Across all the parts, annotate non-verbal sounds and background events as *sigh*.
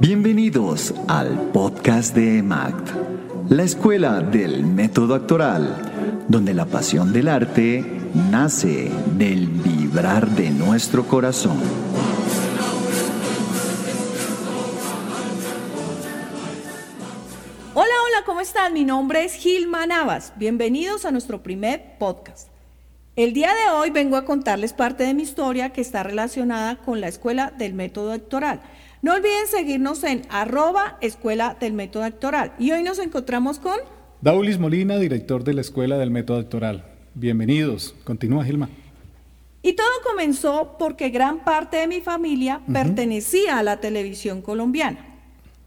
Bienvenidos al podcast de EMACT, la escuela del método actoral, donde la pasión del arte nace del vibrar de nuestro corazón. Hola, hola, ¿cómo están? Mi nombre es Gilma Navas. Bienvenidos a nuestro primer podcast. El día de hoy vengo a contarles parte de mi historia que está relacionada con la escuela del método actoral. No olviden seguirnos en arroba escuela del método actoral. Y hoy nos encontramos con... Daulis Molina, director de la Escuela del Método Actoral. Bienvenidos. Continúa, Gilma. Y todo comenzó porque gran parte de mi familia pertenecía a la televisión colombiana.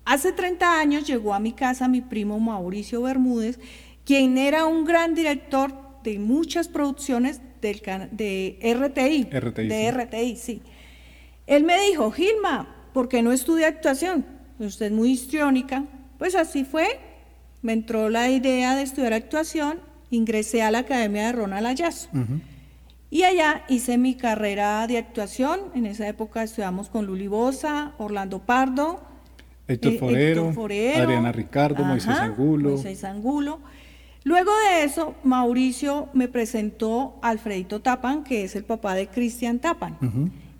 Hace 30 años llegó a mi casa mi primo Mauricio Bermúdez, quien era un gran director de muchas producciones del de RTI. RTI, de sí. RTI, sí. Él me dijo, Gilma, ¿por qué no estudia actuación? Usted es muy histriónica. Pues así fue. Me entró la idea de estudiar actuación, ingresé a la Academia de Ronald Ayazo. Y allá hice mi carrera de actuación. En esa época estudiamos con Luli Bosa, Orlando Pardo, Héctor eh, Forero, Héctor Forero, Adriana Ricardo, Moisés Angulo. Moisés Angulo. Luego de eso, Mauricio me presentó a Alfredito Tapan, que es el papá de Cristian Tapan.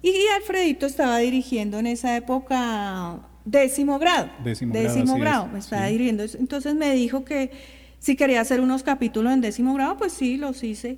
Y Alfredito estaba dirigiendo en esa época décimo grado. Décimo grado, así grado, me estaba sí. dirigiendo. Entonces me dijo que si quería hacer unos capítulos en décimo grado, pues sí, los hice.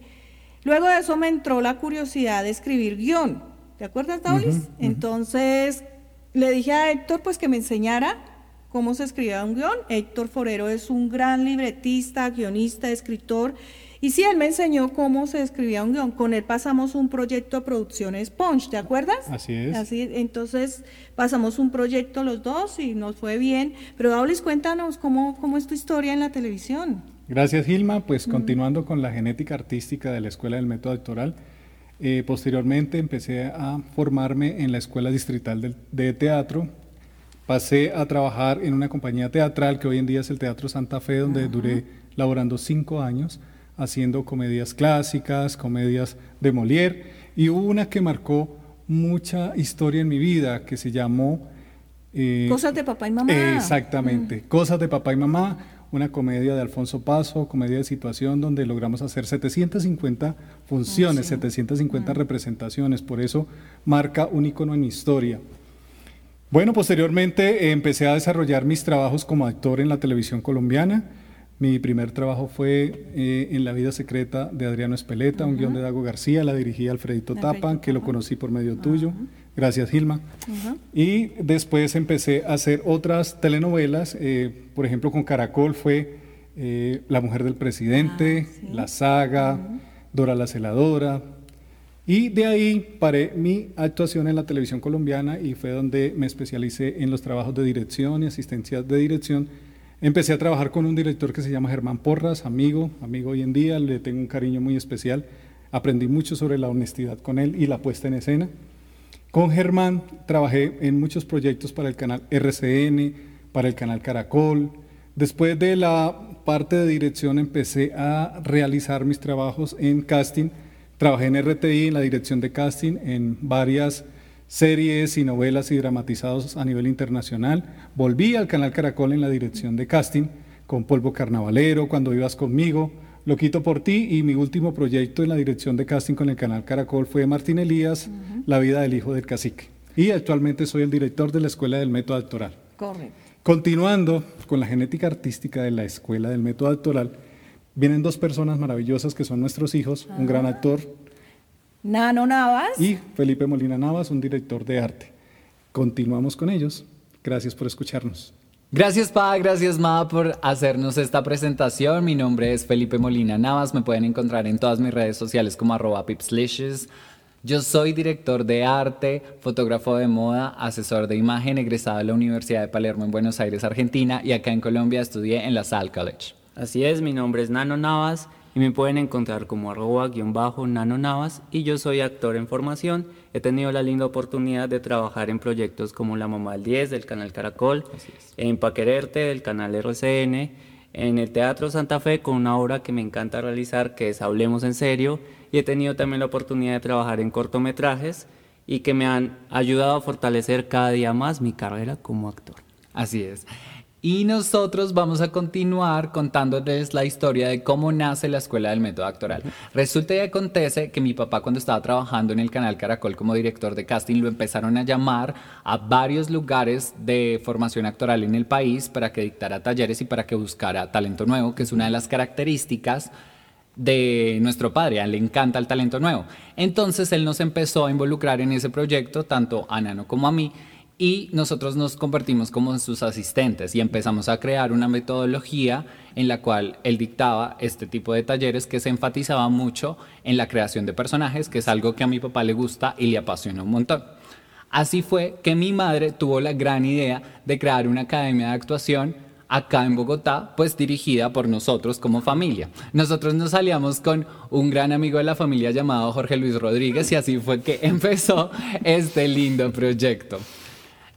Luego de eso me entró la curiosidad de escribir guion. ¿Te acuerdas, Daulis? Entonces le dije a Héctor pues que me enseñara cómo se escribía un guion. Héctor Forero es un gran libretista, guionista, escritor. Y sí, él me enseñó cómo se escribía un guion. Con él pasamos un proyecto de producciones Punch, ¿te acuerdas? Así es. Así, entonces pasamos un proyecto los dos y nos fue bien. Pero Daulis, cuéntanos cómo, cómo es tu historia en la televisión. Gracias, Gilma. Pues continuando con la genética artística de la Escuela del Método Actoral, eh, posteriormente empecé a formarme en la Escuela Distrital del- de Teatro. Pasé a trabajar en una compañía teatral que hoy en día es el Teatro Santa Fe, donde duré laborando cinco años, haciendo comedias clásicas, comedias de Molière, y hubo una que marcó mucha historia en mi vida, que se llamó... eh, Cosas de papá y mamá. Exactamente. Cosas de papá y mamá, una comedia de Alfonso Paso, comedia de situación donde logramos hacer 750 funciones, 750 representaciones. Por eso marca un icono en mi historia. Bueno, posteriormente eh, empecé a desarrollar mis trabajos como actor en la televisión colombiana. Mi primer trabajo fue eh, en La vida secreta de Adriano Espeleta, un guion de Dago García, la dirigía Alfredito Tapan, que lo conocí por medio tuyo. Gracias, Gilma. Y después empecé a hacer otras telenovelas, eh, por ejemplo con Caracol fue eh, La mujer del presidente, Ah, sí. La saga, Dora la celadora. Y de ahí paré mi actuación en la televisión colombiana y fue donde me especialicé en los trabajos de dirección y asistencia de dirección. Empecé a trabajar con un director que se llama Germán Porras, amigo, amigo hoy en día, le tengo un cariño muy especial. Aprendí mucho sobre la honestidad con él y la puesta en escena. Con Germán trabajé en muchos proyectos para el canal RCN, para el canal Caracol. Después de la parte de dirección empecé a realizar mis trabajos en casting. Trabajé en RTI, en la dirección de casting, en varias series y novelas y dramatizados a nivel internacional. Volví al canal Caracol en la dirección de casting con Polvo Carnavalero, Cuando vivas conmigo, Lo quito por ti y mi último proyecto en la dirección de casting con el canal Caracol fue Martín Elías, La vida del hijo del cacique. Y actualmente soy el director de la Escuela del Método Actoral. Correcto. Continuando con la genética artística de la Escuela del Método Actoral, vienen dos personas maravillosas que son nuestros hijos, un gran actor Nano Navas. y Felipe Molina Navas, un director de arte. Continuamos con ellos. Gracias por escucharnos. Gracias Pa, gracias Ma por hacernos esta presentación. Mi nombre es Felipe Molina Navas, me pueden encontrar en todas mis redes sociales como arroba pipslicious. Yo soy director de arte, fotógrafo de moda, asesor de imagen, egresado de la Universidad de Palermo en Buenos Aires, Argentina, y acá en Colombia estudié en la Salle College. Así es, mi nombre es Nano Navas y me pueden encontrar como arroba guion bajo Nano Navas y yo soy actor en formación. He tenido la linda oportunidad de trabajar en proyectos como La Mamá del 10 del canal Caracol, en Paquererte del canal RCN, en el Teatro Santa Fe con una obra que me encanta realizar que es Hablemos en Serio y he tenido también la oportunidad de trabajar en cortometrajes y que me han ayudado a fortalecer cada día más mi carrera como actor. Así es. Y nosotros vamos a continuar contándoles la historia de cómo nace la Escuela del Método Actoral. Resulta y acontece que mi papá cuando estaba trabajando en el canal Caracol como director de casting lo empezaron a llamar a varios lugares de formación actoral en el país para que dictara talleres y para que buscara talento nuevo, que es una de las características de nuestro padre, le encanta el talento nuevo. Entonces él nos empezó a involucrar en ese proyecto, tanto a Nano como a mí, y nosotros nos convertimos como sus asistentes y empezamos a crear una metodología en la cual él dictaba este tipo de talleres que se enfatizaba mucho en la creación de personajes, que es algo que a mi papá le gusta y le apasiona un montón. Así fue que mi madre tuvo la gran idea de crear una academia de actuación acá en Bogotá, pues dirigida por nosotros como familia. Nosotros nos salíamos con un gran amigo de la familia llamado Jorge Luis Rodríguez y así fue que *laughs* empezó este lindo proyecto.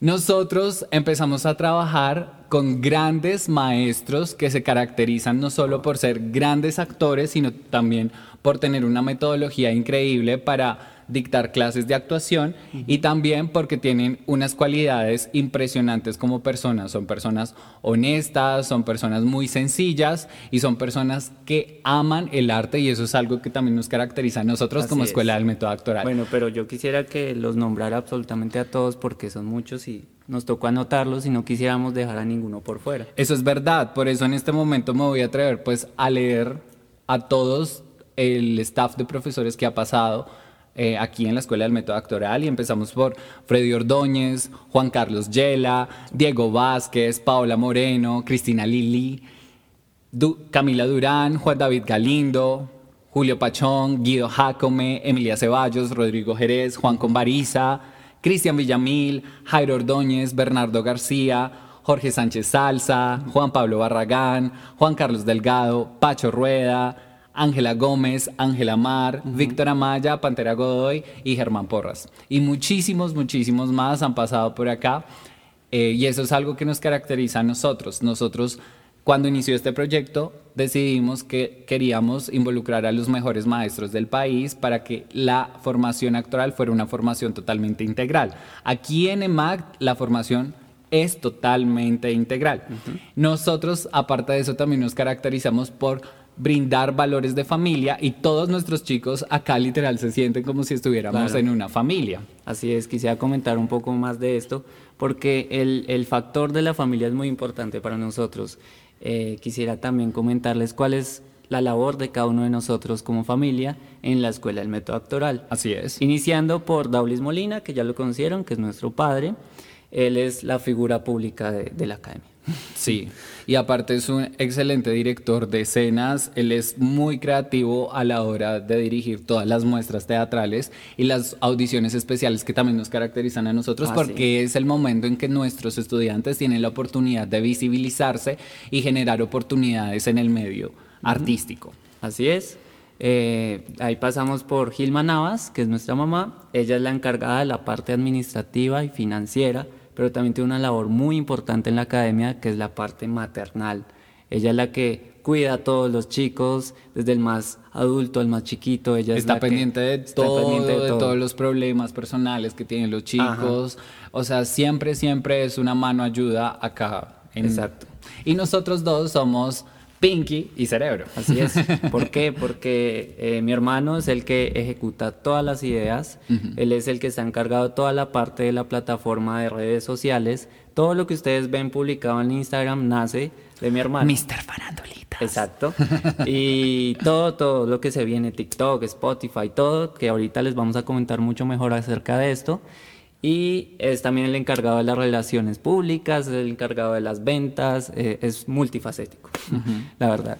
Nosotros empezamos a trabajar con grandes maestros que se caracterizan no solo por ser grandes actores, sino también por tener una metodología increíble para dictar clases de actuación y también porque tienen unas cualidades impresionantes como personas. Son personas honestas, son personas muy sencillas y son personas que aman el arte y eso es algo que también nos caracteriza a nosotros como Escuela del Método Actoral. Bueno, pero yo quisiera que los nombrara absolutamente a todos porque son muchos y nos tocó anotarlos y no quisiéramos dejar a ninguno por fuera. Eso es verdad, por eso en este momento me voy a atrever pues a leer a todos el staff de profesores que ha pasado eh, aquí en la Escuela del Método Actoral y empezamos por Freddy Ordóñez, Juan Carlos Yela, Diego Vázquez, Paola Moreno, Cristina Lili, Camila Durán, Juan David Galindo, Julio Pachón, Guido Jacome, Emilia Ceballos, Rodrigo Jerez, Juan Conbariza, Cristian Villamil, Jairo Ordóñez, Bernardo García, Jorge Sánchez Salsa, Juan Pablo Barragán, Juan Carlos Delgado, Pacho Rueda, Ángela Gómez, Ángela Mar, Víctor Amaya, Pantera Godoy y Germán Porras. Y muchísimos, muchísimos más han pasado por acá. Eh, y eso es algo que nos caracteriza a nosotros. Nosotros, cuando inició este proyecto, decidimos que queríamos involucrar a los mejores maestros del país para que la formación actoral fuera una formación totalmente integral. Aquí en EMAG la formación es totalmente integral. Nosotros, aparte de eso, también nos caracterizamos por brindar valores de familia y todos nuestros chicos acá literal se sienten como si estuviéramos en una familia. Así es, quisiera comentar un poco más de esto porque el, factor de la familia es muy importante para nosotros. Eh, quisiera también comentarles cuál es la labor de cada uno de nosotros como familia en la Escuela del Método Actoral. Así es. Iniciando por Daulis Molina, que ya lo conocieron, que es nuestro padre. Él es la figura pública de la academia. *laughs* Sí, y aparte es un excelente director de escenas, él es muy creativo a la hora de dirigir todas las muestras teatrales y las audiciones especiales que también nos caracterizan a nosotros porque es el momento en que nuestros estudiantes tienen la oportunidad de visibilizarse y generar oportunidades en el medio artístico. Así es. Eh, ahí pasamos por Gilma Navas, que es nuestra mamá. Ella es la encargada de la parte administrativa y financiera pero también tiene una labor muy importante en la academia que es la parte maternal. Ella es la que cuida a todos los chicos, desde el más adulto al más chiquito. Ella está, pendiente, de todo, de, todos los problemas personales que tienen los chicos. O sea, siempre, siempre es una mano ayuda acá. Exacto. Y nosotros dos somos Pinky y Cerebro. Así es. *laughs* ¿Por qué? Porque eh, mi hermano es el que ejecuta todas las ideas, él es el que está encargado de toda la parte de la plataforma de redes sociales. Todo lo que ustedes ven publicado en Instagram nace de mi hermano. Mr. Farandolita. Exacto. *laughs* Y todo, todo lo que se viene, TikTok, Spotify, todo, que ahorita les vamos a comentar mucho mejor acerca de esto y es también el encargado de las relaciones públicas, el encargado de las ventas, eh, es multifacético, la verdad.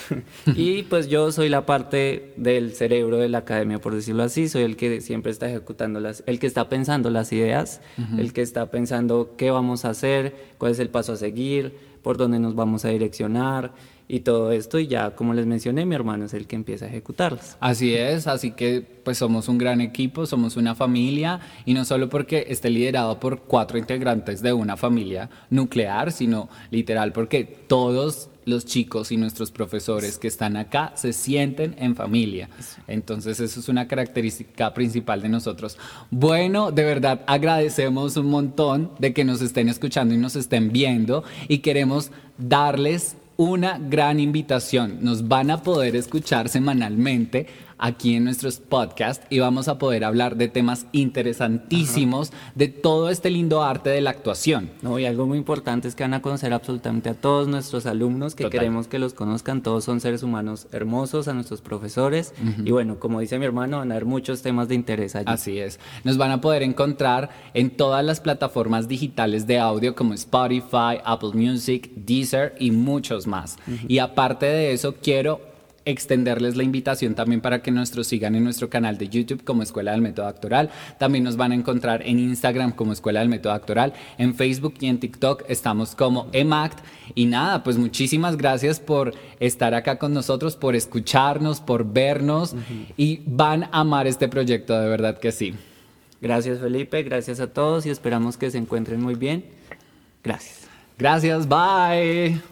*laughs* y pues yo soy la parte del cerebro de la academia, por decirlo así, soy el que siempre está ejecutando las, el que está pensando las ideas, el que está pensando qué vamos a hacer, cuál es el paso a seguir, por dónde nos vamos a direccionar, y todo esto y ya como les mencioné mi hermano es el que empieza a ejecutarlas. Así es, así que pues somos un gran equipo, somos una familia y no solo porque esté liderado por cuatro integrantes de una familia nuclear, sino literal porque todos los chicos y nuestros profesores que están acá se sienten en familia. Entonces eso es una característica principal de nosotros. Bueno, de verdad agradecemos un montón de que nos estén escuchando y nos estén viendo y queremos darles una gran invitación. Nos van a poder escuchar semanalmente aquí en nuestros podcasts y vamos a poder hablar de temas interesantísimos de todo este lindo arte de la actuación. No, y algo muy importante es que van a conocer absolutamente a todos nuestros alumnos, que queremos que los conozcan, todos son seres humanos hermosos, a nuestros profesores, y bueno, como dice mi hermano, van a haber muchos temas de interés allí. Así es, nos van a poder encontrar en todas las plataformas digitales de audio como Spotify, Apple Music, Deezer y muchos más. Y aparte de eso, quiero extenderles la invitación también para que nos sigan en nuestro canal de YouTube como Escuela del Método Actoral. También nos van a encontrar en Instagram como Escuela del Método Actoral. En Facebook y en TikTok estamos como EMACT. Y nada, pues muchísimas gracias por estar acá con nosotros, por escucharnos, por vernos y van a amar este proyecto, de verdad que sí. Gracias Felipe, gracias a todos y esperamos que se encuentren muy bien. Gracias. Gracias, bye.